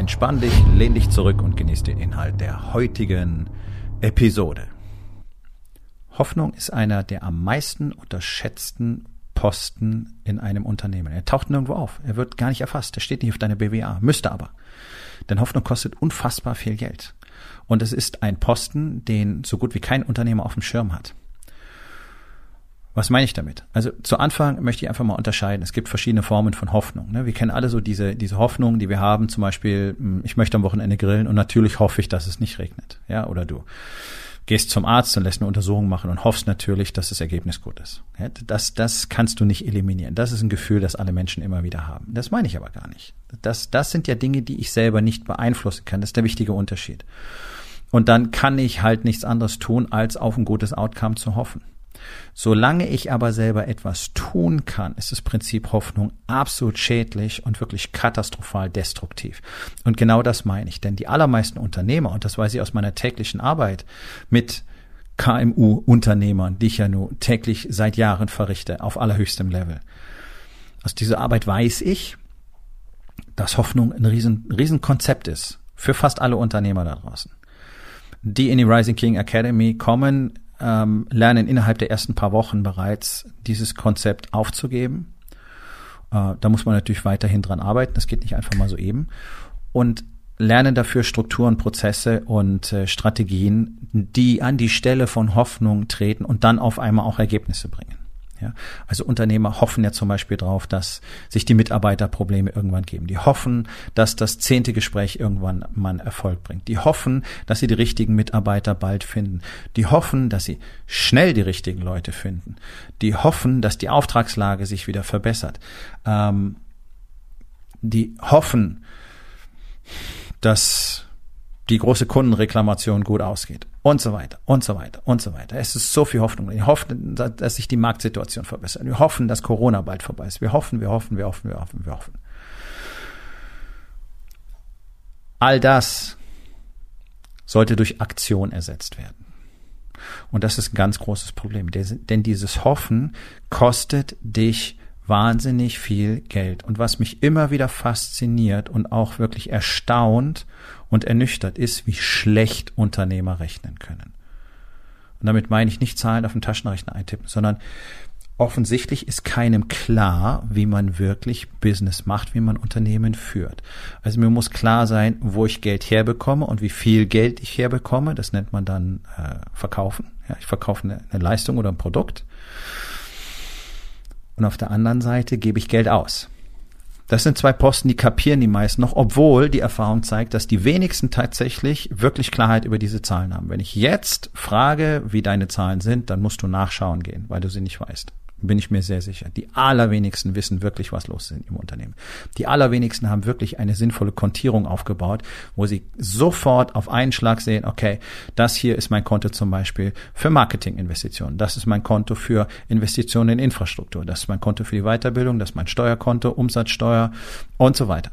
Entspann dich, lehn dich zurück und genieß den Inhalt der heutigen Episode. Hoffnung ist einer der am meisten unterschätzten Posten in einem Unternehmen. Er taucht nirgendwo auf. Er wird gar nicht erfasst. Er steht nicht auf deiner BWA. Müsste aber. Denn Hoffnung kostet unfassbar viel Geld. Und es ist ein Posten, den so gut wie kein Unternehmer auf dem Schirm hat. Was meine ich damit? Also zu Anfang möchte ich einfach mal unterscheiden. Es gibt verschiedene Formen von Hoffnung. Ne? Wir kennen alle so diese, diese Hoffnung, die wir haben. Zum Beispiel, hm, ich möchte am Wochenende grillen und natürlich hoffe ich, dass es nicht regnet. Ja, oder du gehst zum Arzt und lässt eine Untersuchung machen und hoffst natürlich, dass das Ergebnis gut ist. Ja, das, das kannst du nicht eliminieren. Das ist ein Gefühl, das alle Menschen immer wieder haben. Das meine ich aber gar nicht. Das, das sind ja Dinge, die ich selber nicht beeinflussen kann. Das ist der wichtige Unterschied. Und dann kann ich halt nichts anderes tun, als auf ein gutes Outcome zu hoffen. Solange ich aber selber etwas tun kann, ist das Prinzip Hoffnung absolut schädlich und wirklich katastrophal destruktiv. Und genau das meine ich, denn die allermeisten Unternehmer, und das weiß ich aus meiner täglichen Arbeit mit KMU-Unternehmern, die ich ja nur täglich seit Jahren verrichte, auf allerhöchstem Level. Aus dieser Arbeit weiß ich, dass Hoffnung ein riesen, riesen Konzept ist für fast alle Unternehmer da draußen. Die in die Rising King Academy kommen, ähm, lernen innerhalb der ersten paar Wochen bereits dieses Konzept aufzugeben. Äh, da muss man natürlich weiterhin dran arbeiten. Das geht nicht einfach mal so eben. Und lernen dafür Strukturen, Prozesse und äh, Strategien, die an die Stelle von Hoffnung treten und dann auf einmal auch Ergebnisse bringen. Ja, also Unternehmer hoffen ja zum Beispiel darauf, dass sich die Mitarbeiterprobleme irgendwann geben. Die hoffen, dass das zehnte Gespräch irgendwann mal Erfolg bringt. Die hoffen, dass sie die richtigen Mitarbeiter bald finden. Die hoffen, dass sie schnell die richtigen Leute finden. Die hoffen, dass die Auftragslage sich wieder verbessert. Ähm, die hoffen, dass die große Kundenreklamation gut ausgeht und so weiter und so weiter und so weiter. Es ist so viel Hoffnung. Wir hoffen, dass sich die Marktsituation verbessert. Wir hoffen, dass Corona bald vorbei ist. Wir hoffen, wir hoffen, wir hoffen, wir hoffen, wir hoffen. All das sollte durch Aktion ersetzt werden. Und das ist ein ganz großes Problem, denn dieses Hoffen kostet dich wahnsinnig viel Geld. Und was mich immer wieder fasziniert und auch wirklich erstaunt und ernüchtert ist, wie schlecht Unternehmer rechnen können. Und damit meine ich nicht Zahlen auf dem Taschenrechner eintippen, sondern offensichtlich ist keinem klar, wie man wirklich Business macht, wie man Unternehmen führt. Also mir muss klar sein, wo ich Geld herbekomme und wie viel Geld ich herbekomme. Das nennt man dann äh, Verkaufen. Ja, ich verkaufe eine, eine Leistung oder ein Produkt. Und auf der anderen Seite gebe ich Geld aus. Das sind zwei Posten, die kapieren die meisten noch, obwohl die Erfahrung zeigt, dass die wenigsten tatsächlich wirklich Klarheit über diese Zahlen haben. Wenn ich jetzt frage, wie deine Zahlen sind, dann musst du nachschauen gehen, weil du sie nicht weißt bin ich mir sehr sicher. Die allerwenigsten wissen wirklich, was los ist im Unternehmen. Die allerwenigsten haben wirklich eine sinnvolle Kontierung aufgebaut, wo sie sofort auf einen Schlag sehen, okay, das hier ist mein Konto zum Beispiel für Marketinginvestitionen, das ist mein Konto für Investitionen in Infrastruktur, das ist mein Konto für die Weiterbildung, das ist mein Steuerkonto, Umsatzsteuer und so weiter.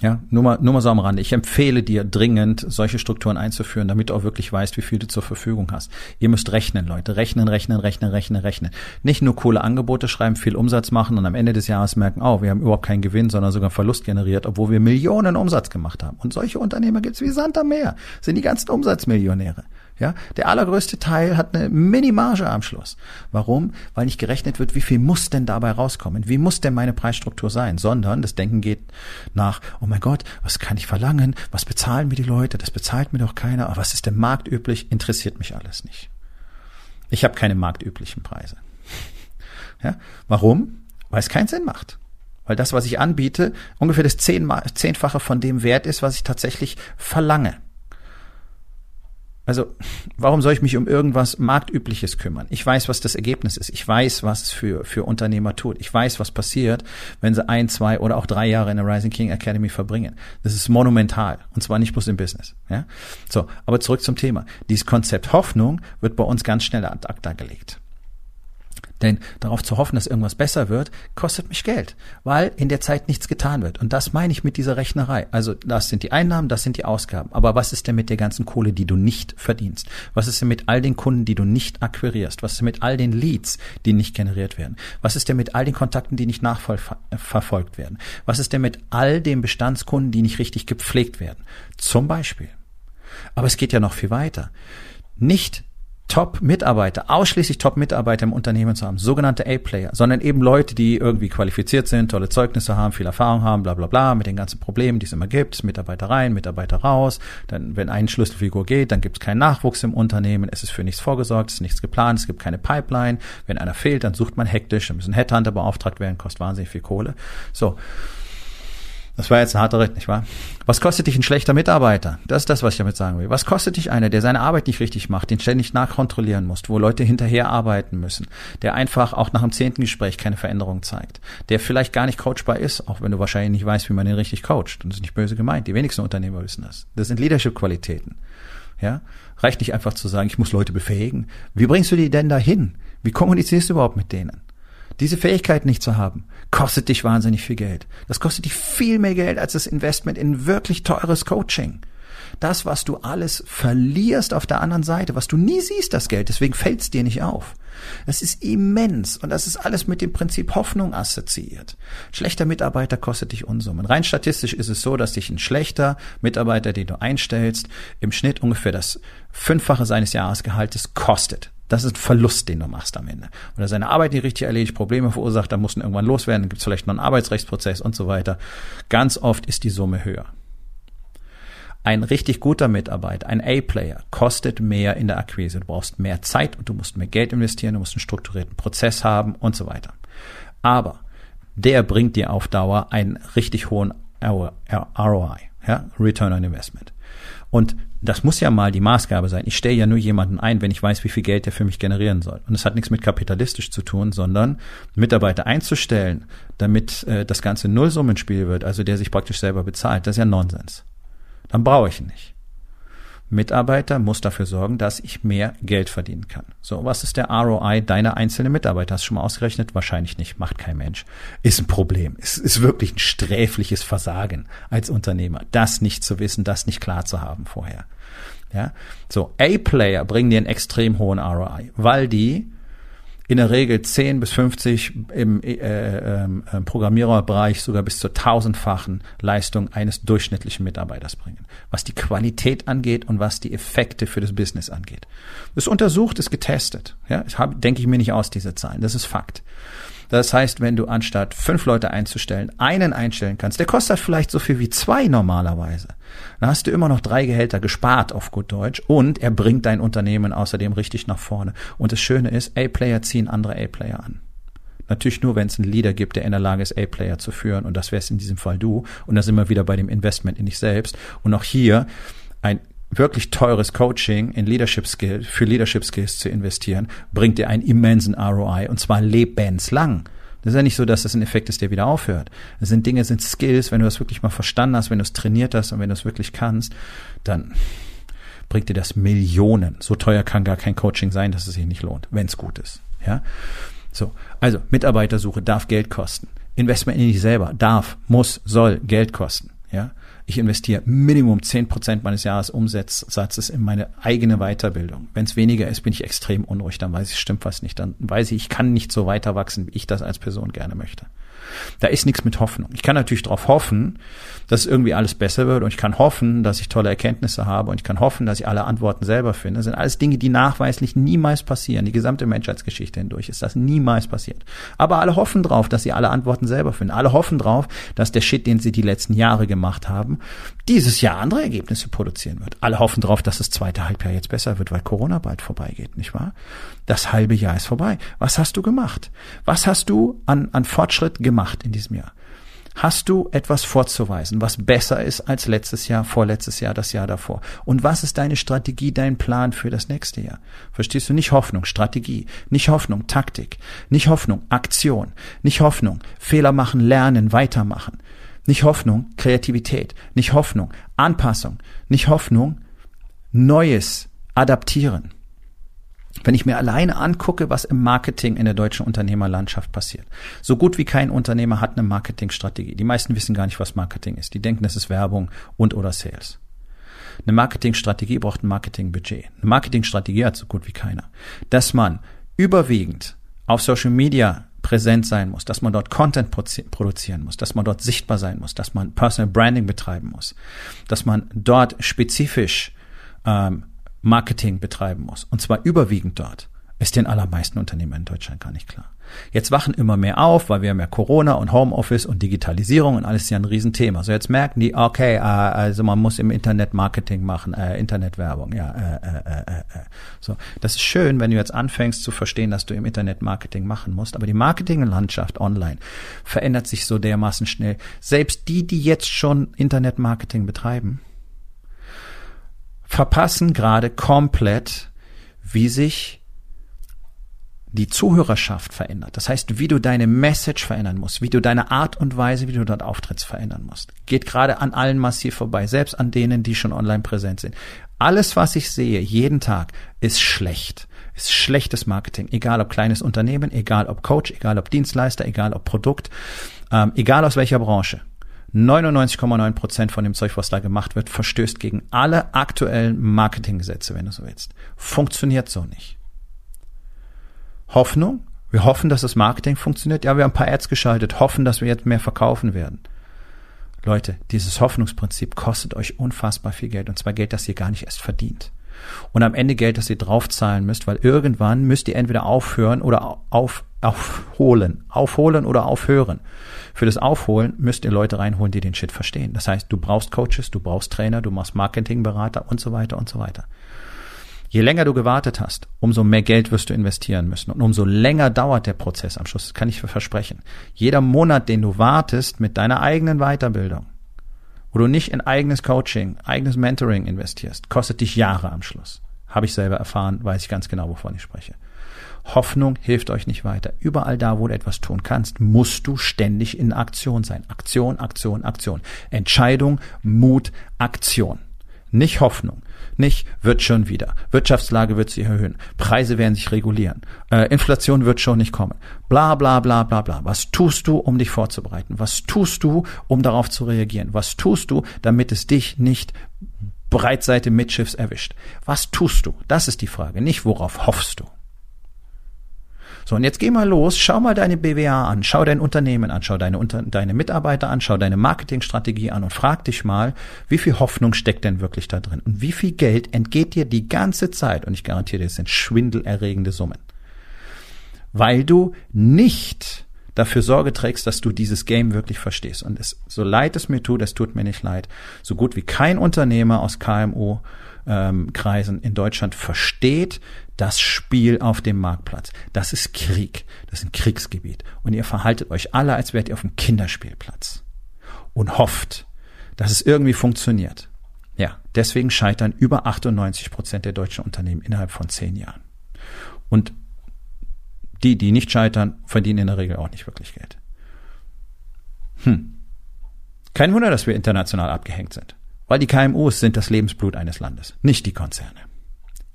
Ja, nur mal, nur mal so am Rande. Ich empfehle dir dringend, solche Strukturen einzuführen, damit du auch wirklich weißt, wie viel du zur Verfügung hast. Ihr müsst rechnen, Leute. Rechnen, rechnen, rechnen, rechnen, rechnen. Nicht nur coole Angebote schreiben, viel Umsatz machen und am Ende des Jahres merken, oh, wir haben überhaupt keinen Gewinn, sondern sogar Verlust generiert, obwohl wir Millionen Umsatz gemacht haben. Und solche Unternehmer gibt's wie Sand am Meer. Sind die ganzen Umsatzmillionäre. Ja, der allergrößte Teil hat eine Minimarge am Schluss. Warum? Weil nicht gerechnet wird, wie viel muss denn dabei rauskommen? Wie muss denn meine Preisstruktur sein? Sondern das Denken geht nach, oh mein Gott, was kann ich verlangen? Was bezahlen mir die Leute? Das bezahlt mir doch keiner. Aber was ist denn marktüblich? Interessiert mich alles nicht. Ich habe keine marktüblichen Preise. Ja, warum? Weil es keinen Sinn macht. Weil das, was ich anbiete, ungefähr das zehnfache von dem Wert ist, was ich tatsächlich verlange. Also, warum soll ich mich um irgendwas Marktübliches kümmern? Ich weiß, was das Ergebnis ist. Ich weiß, was es für, für Unternehmer tut. Ich weiß, was passiert, wenn sie ein, zwei oder auch drei Jahre in der Rising King Academy verbringen. Das ist monumental. Und zwar nicht bloß im Business. Ja? So. Aber zurück zum Thema. Dieses Konzept Hoffnung wird bei uns ganz schnell ad acta gelegt. Denn darauf zu hoffen, dass irgendwas besser wird, kostet mich Geld, weil in der Zeit nichts getan wird. Und das meine ich mit dieser Rechnerei. Also das sind die Einnahmen, das sind die Ausgaben. Aber was ist denn mit der ganzen Kohle, die du nicht verdienst? Was ist denn mit all den Kunden, die du nicht akquirierst? Was ist denn mit all den Leads, die nicht generiert werden? Was ist denn mit all den Kontakten, die nicht nachverfolgt werden? Was ist denn mit all den Bestandskunden, die nicht richtig gepflegt werden? Zum Beispiel. Aber es geht ja noch viel weiter. Nicht Top-Mitarbeiter, ausschließlich Top-Mitarbeiter im Unternehmen zu haben, sogenannte A-Player, sondern eben Leute, die irgendwie qualifiziert sind, tolle Zeugnisse haben, viel Erfahrung haben, bla bla bla, mit den ganzen Problemen, die es immer gibt, Mitarbeiter rein, Mitarbeiter raus, dann wenn ein Schlüsselfigur geht, dann gibt es keinen Nachwuchs im Unternehmen, es ist für nichts vorgesorgt, es ist nichts geplant, es gibt keine Pipeline, wenn einer fehlt, dann sucht man hektisch, dann müssen Headhunter beauftragt werden, kostet wahnsinnig viel Kohle. So, das war jetzt ein harter Ritt, nicht wahr? Was kostet dich ein schlechter Mitarbeiter? Das ist das, was ich damit sagen will. Was kostet dich einer, der seine Arbeit nicht richtig macht, den ständig nachkontrollieren muss, wo Leute hinterher arbeiten müssen, der einfach auch nach dem zehnten Gespräch keine Veränderung zeigt, der vielleicht gar nicht coachbar ist, auch wenn du wahrscheinlich nicht weißt, wie man den richtig coacht. Und das ist nicht böse gemeint. Die wenigsten Unternehmer wissen das. Das sind Leadership-Qualitäten. Ja? Reicht nicht einfach zu sagen, ich muss Leute befähigen. Wie bringst du die denn dahin? Wie kommunizierst du überhaupt mit denen? Diese Fähigkeit nicht zu haben, kostet dich wahnsinnig viel Geld. Das kostet dich viel mehr Geld als das Investment in wirklich teures Coaching. Das, was du alles verlierst auf der anderen Seite, was du nie siehst, das Geld, deswegen fällt es dir nicht auf. Das ist immens und das ist alles mit dem Prinzip Hoffnung assoziiert. Schlechter Mitarbeiter kostet dich Unsummen. Rein statistisch ist es so, dass dich ein schlechter Mitarbeiter, den du einstellst, im Schnitt ungefähr das Fünffache seines Jahresgehaltes kostet. Das ist ein Verlust, den du machst am Ende. Oder seine Arbeit nicht richtig erledigt, Probleme verursacht, dann muss ihn irgendwann loswerden, dann gibt es vielleicht noch einen Arbeitsrechtsprozess und so weiter. Ganz oft ist die Summe höher. Ein richtig guter Mitarbeiter, ein A-Player, kostet mehr in der Akquise. Du brauchst mehr Zeit und du musst mehr Geld investieren, du musst einen strukturierten Prozess haben und so weiter. Aber der bringt dir auf Dauer einen richtig hohen ROI, ja, Return on Investment. Und das muss ja mal die Maßgabe sein. Ich stelle ja nur jemanden ein, wenn ich weiß, wie viel Geld der für mich generieren soll. Und es hat nichts mit kapitalistisch zu tun, sondern Mitarbeiter einzustellen, damit äh, das ganze Nullsummenspiel wird, also der sich praktisch selber bezahlt, das ist ja Nonsens. Dann brauche ich ihn nicht. Mitarbeiter muss dafür sorgen, dass ich mehr Geld verdienen kann. So, was ist der ROI deiner einzelnen Mitarbeiter? Hast du schon mal ausgerechnet? Wahrscheinlich nicht, macht kein Mensch. Ist ein Problem. Es ist wirklich ein sträfliches Versagen als Unternehmer, das nicht zu wissen, das nicht klar zu haben vorher. Ja, so A-Player bringen dir einen extrem hohen ROI, weil die in der Regel 10 bis 50 im äh, äh, Programmiererbereich sogar bis zur tausendfachen Leistung eines durchschnittlichen Mitarbeiters bringen. Was die Qualität angeht und was die Effekte für das Business angeht. Das ist untersucht, ist getestet. Ja, das hab, denke ich mir nicht aus, diese Zahlen. Das ist Fakt. Das heißt, wenn du anstatt fünf Leute einzustellen, einen einstellen kannst, der kostet vielleicht so viel wie zwei normalerweise. Dann hast du immer noch drei Gehälter gespart auf gut Deutsch und er bringt dein Unternehmen außerdem richtig nach vorne. Und das Schöne ist, A-Player ziehen andere A-Player an. Natürlich nur, wenn es einen Leader gibt, der in der Lage ist, A-Player zu führen. Und das wär's in diesem Fall du. Und da sind wir wieder bei dem Investment in dich selbst. Und auch hier ein wirklich teures Coaching in Leadership Skills, für Leadership Skills zu investieren, bringt dir einen immensen ROI und zwar lebenslang. Das ist ja nicht so, dass das ein Effekt ist, der wieder aufhört. Das sind Dinge, sind Skills, wenn du das wirklich mal verstanden hast, wenn du es trainiert hast und wenn du es wirklich kannst, dann bringt dir das Millionen. So teuer kann gar kein Coaching sein, dass es sich nicht lohnt, wenn es gut ist. Ja, so. Also Mitarbeitersuche darf Geld kosten. Investment in dich selber darf, muss, soll Geld kosten. Ja, ich investiere Minimum zehn Prozent meines Jahresumsatzes in meine eigene Weiterbildung. Wenn es weniger ist, bin ich extrem unruhig, dann weiß ich, stimmt was nicht. Dann weiß ich, ich kann nicht so weiter wachsen, wie ich das als Person gerne möchte. Da ist nichts mit Hoffnung. Ich kann natürlich darauf hoffen, dass irgendwie alles besser wird und ich kann hoffen, dass ich tolle Erkenntnisse habe und ich kann hoffen, dass ich alle Antworten selber finde. Das sind alles Dinge, die nachweislich niemals passieren. Die gesamte Menschheitsgeschichte hindurch ist das niemals passiert. Aber alle hoffen drauf, dass sie alle Antworten selber finden. Alle hoffen drauf, dass der Shit, den sie die letzten Jahre gemacht haben, dieses Jahr andere Ergebnisse produzieren wird. Alle hoffen drauf, dass das zweite Halbjahr jetzt besser wird, weil Corona bald vorbeigeht, nicht wahr? Das halbe Jahr ist vorbei. Was hast du gemacht? Was hast du an, an Fortschritt gemacht in diesem Jahr? Hast du etwas vorzuweisen, was besser ist als letztes Jahr, vorletztes Jahr, das Jahr davor? Und was ist deine Strategie, dein Plan für das nächste Jahr? Verstehst du? Nicht Hoffnung, Strategie. Nicht Hoffnung, Taktik. Nicht Hoffnung, Aktion. Nicht Hoffnung, Fehler machen, lernen, weitermachen. Nicht Hoffnung, Kreativität. Nicht Hoffnung, Anpassung. Nicht Hoffnung, Neues, adaptieren. Wenn ich mir alleine angucke, was im Marketing in der deutschen Unternehmerlandschaft passiert. So gut wie kein Unternehmer hat eine Marketingstrategie. Die meisten wissen gar nicht, was Marketing ist. Die denken, das ist Werbung und oder Sales. Eine Marketingstrategie braucht ein Marketingbudget. Eine Marketingstrategie hat so gut wie keiner. Dass man überwiegend auf Social Media präsent sein muss, dass man dort Content produzieren muss, dass man dort sichtbar sein muss, dass man Personal Branding betreiben muss, dass man dort spezifisch ähm, Marketing betreiben muss, und zwar überwiegend dort, ist den allermeisten Unternehmen in Deutschland gar nicht klar. Jetzt wachen immer mehr auf, weil wir haben ja Corona und Homeoffice und Digitalisierung und alles ist ja ein Riesenthema. So jetzt merken die, okay, äh, also man muss im Internet Marketing machen, äh, Internetwerbung, ja. Äh, äh, äh, äh. So, das ist schön, wenn du jetzt anfängst zu verstehen, dass du im Internet Marketing machen musst. Aber die Marketinglandschaft online verändert sich so dermaßen schnell. Selbst die, die jetzt schon Internetmarketing betreiben, verpassen gerade komplett, wie sich die Zuhörerschaft verändert. Das heißt, wie du deine Message verändern musst, wie du deine Art und Weise, wie du dort auftrittst, verändern musst. Geht gerade an allen massiv vorbei, selbst an denen, die schon online präsent sind. Alles, was ich sehe, jeden Tag, ist schlecht. Ist schlechtes Marketing. Egal ob kleines Unternehmen, egal ob Coach, egal ob Dienstleister, egal ob Produkt, ähm, egal aus welcher Branche. 99,9 Prozent von dem Zeug, was da gemacht wird, verstößt gegen alle aktuellen Marketinggesetze, wenn du so willst. Funktioniert so nicht. Hoffnung? Wir hoffen, dass das Marketing funktioniert. Ja, wir haben ein paar Ads geschaltet, hoffen, dass wir jetzt mehr verkaufen werden. Leute, dieses Hoffnungsprinzip kostet euch unfassbar viel Geld und zwar Geld, das ihr gar nicht erst verdient. Und am Ende Geld, das ihr draufzahlen müsst, weil irgendwann müsst ihr entweder aufhören oder auf, aufholen. Aufholen oder aufhören. Für das Aufholen müsst ihr Leute reinholen, die den Shit verstehen. Das heißt, du brauchst Coaches, du brauchst Trainer, du machst Marketingberater und so weiter und so weiter. Je länger du gewartet hast, umso mehr Geld wirst du investieren müssen. Und umso länger dauert der Prozess am Schluss, das kann ich versprechen. Jeder Monat, den du wartest mit deiner eigenen Weiterbildung, wo du nicht in eigenes Coaching, eigenes Mentoring investierst, kostet dich Jahre am Schluss. Habe ich selber erfahren, weiß ich ganz genau, wovon ich spreche. Hoffnung hilft euch nicht weiter. Überall da, wo du etwas tun kannst, musst du ständig in Aktion sein. Aktion, Aktion, Aktion. Entscheidung, Mut, Aktion. Nicht Hoffnung. Nicht wird schon wieder. Wirtschaftslage wird sich erhöhen. Preise werden sich regulieren. Äh, Inflation wird schon nicht kommen. Bla bla bla bla bla. Was tust du, um dich vorzubereiten? Was tust du, um darauf zu reagieren? Was tust du, damit es dich nicht Breitseite mitschiffs erwischt? Was tust du? Das ist die Frage. Nicht worauf hoffst du. So, und jetzt geh mal los, schau mal deine BWA an, schau dein Unternehmen an, schau deine, Unter deine Mitarbeiter an, schau deine Marketingstrategie an und frag dich mal, wie viel Hoffnung steckt denn wirklich da drin? Und wie viel Geld entgeht dir die ganze Zeit? Und ich garantiere dir, es sind schwindelerregende Summen. Weil du nicht dafür Sorge trägst, dass du dieses Game wirklich verstehst. Und es, so leid es mir tut, es tut mir nicht leid, so gut wie kein Unternehmer aus KMU ähm, Kreisen in Deutschland versteht das Spiel auf dem Marktplatz. Das ist Krieg. Das ist ein Kriegsgebiet. Und ihr verhaltet euch alle, als wärt ihr auf einem Kinderspielplatz. Und hofft, dass es irgendwie funktioniert. Ja, deswegen scheitern über 98 Prozent der deutschen Unternehmen innerhalb von zehn Jahren. Und die, die nicht scheitern, verdienen in der Regel auch nicht wirklich Geld. Hm. Kein Wunder, dass wir international abgehängt sind. Weil die KMUs sind das Lebensblut eines Landes, nicht die Konzerne.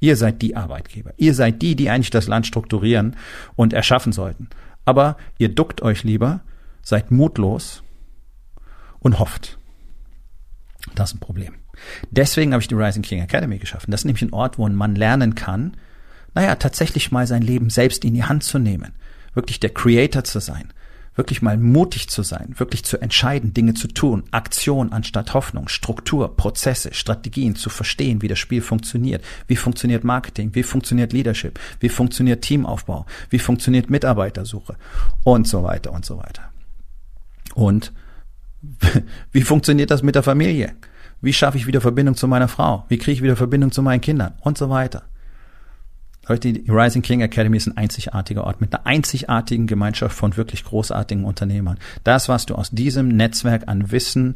Ihr seid die Arbeitgeber. Ihr seid die, die eigentlich das Land strukturieren und erschaffen sollten. Aber ihr duckt euch lieber, seid mutlos und hofft. Das ist ein Problem. Deswegen habe ich die Rising King Academy geschaffen. Das ist nämlich ein Ort, wo ein Mann lernen kann, naja, tatsächlich mal sein Leben selbst in die Hand zu nehmen. Wirklich der Creator zu sein wirklich mal mutig zu sein, wirklich zu entscheiden, Dinge zu tun, Aktion anstatt Hoffnung, Struktur, Prozesse, Strategien zu verstehen, wie das Spiel funktioniert, wie funktioniert Marketing, wie funktioniert Leadership, wie funktioniert Teamaufbau, wie funktioniert Mitarbeitersuche und so weiter und so weiter. Und wie funktioniert das mit der Familie? Wie schaffe ich wieder Verbindung zu meiner Frau? Wie kriege ich wieder Verbindung zu meinen Kindern? Und so weiter. Leute, die Rising King Academy ist ein einzigartiger Ort mit einer einzigartigen Gemeinschaft von wirklich großartigen Unternehmern. Das, was du aus diesem Netzwerk an Wissen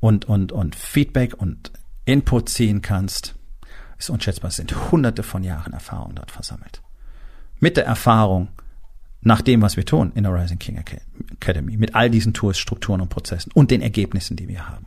und, und, und Feedback und Input ziehen kannst, ist unschätzbar. Es sind hunderte von Jahren Erfahrung dort versammelt. Mit der Erfahrung nach dem, was wir tun in der Rising King Academy, mit all diesen Tools, Strukturen und Prozessen und den Ergebnissen, die wir haben.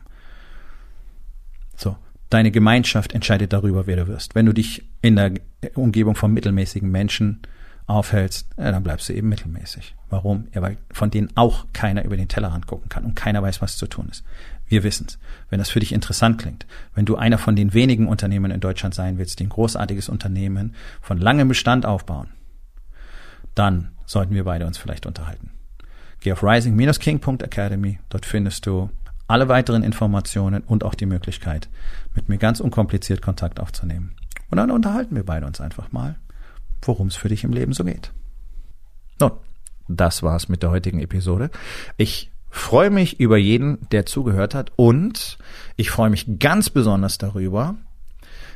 So. Deine Gemeinschaft entscheidet darüber, wer du wirst. Wenn du dich in der Umgebung von mittelmäßigen Menschen aufhältst, ja, dann bleibst du eben mittelmäßig. Warum? Ja, weil von denen auch keiner über den Tellerrand gucken kann und keiner weiß, was zu tun ist. Wir wissen's. Wenn das für dich interessant klingt, wenn du einer von den wenigen Unternehmen in Deutschland sein willst, die ein großartiges Unternehmen von langem Bestand aufbauen, dann sollten wir beide uns vielleicht unterhalten. Geh auf rising-king.academy, dort findest du alle weiteren Informationen und auch die Möglichkeit, mit mir ganz unkompliziert Kontakt aufzunehmen. Und dann unterhalten wir beide uns einfach mal, worum es für dich im Leben so geht. Nun, das war's mit der heutigen Episode. Ich freue mich über jeden, der zugehört hat und ich freue mich ganz besonders darüber,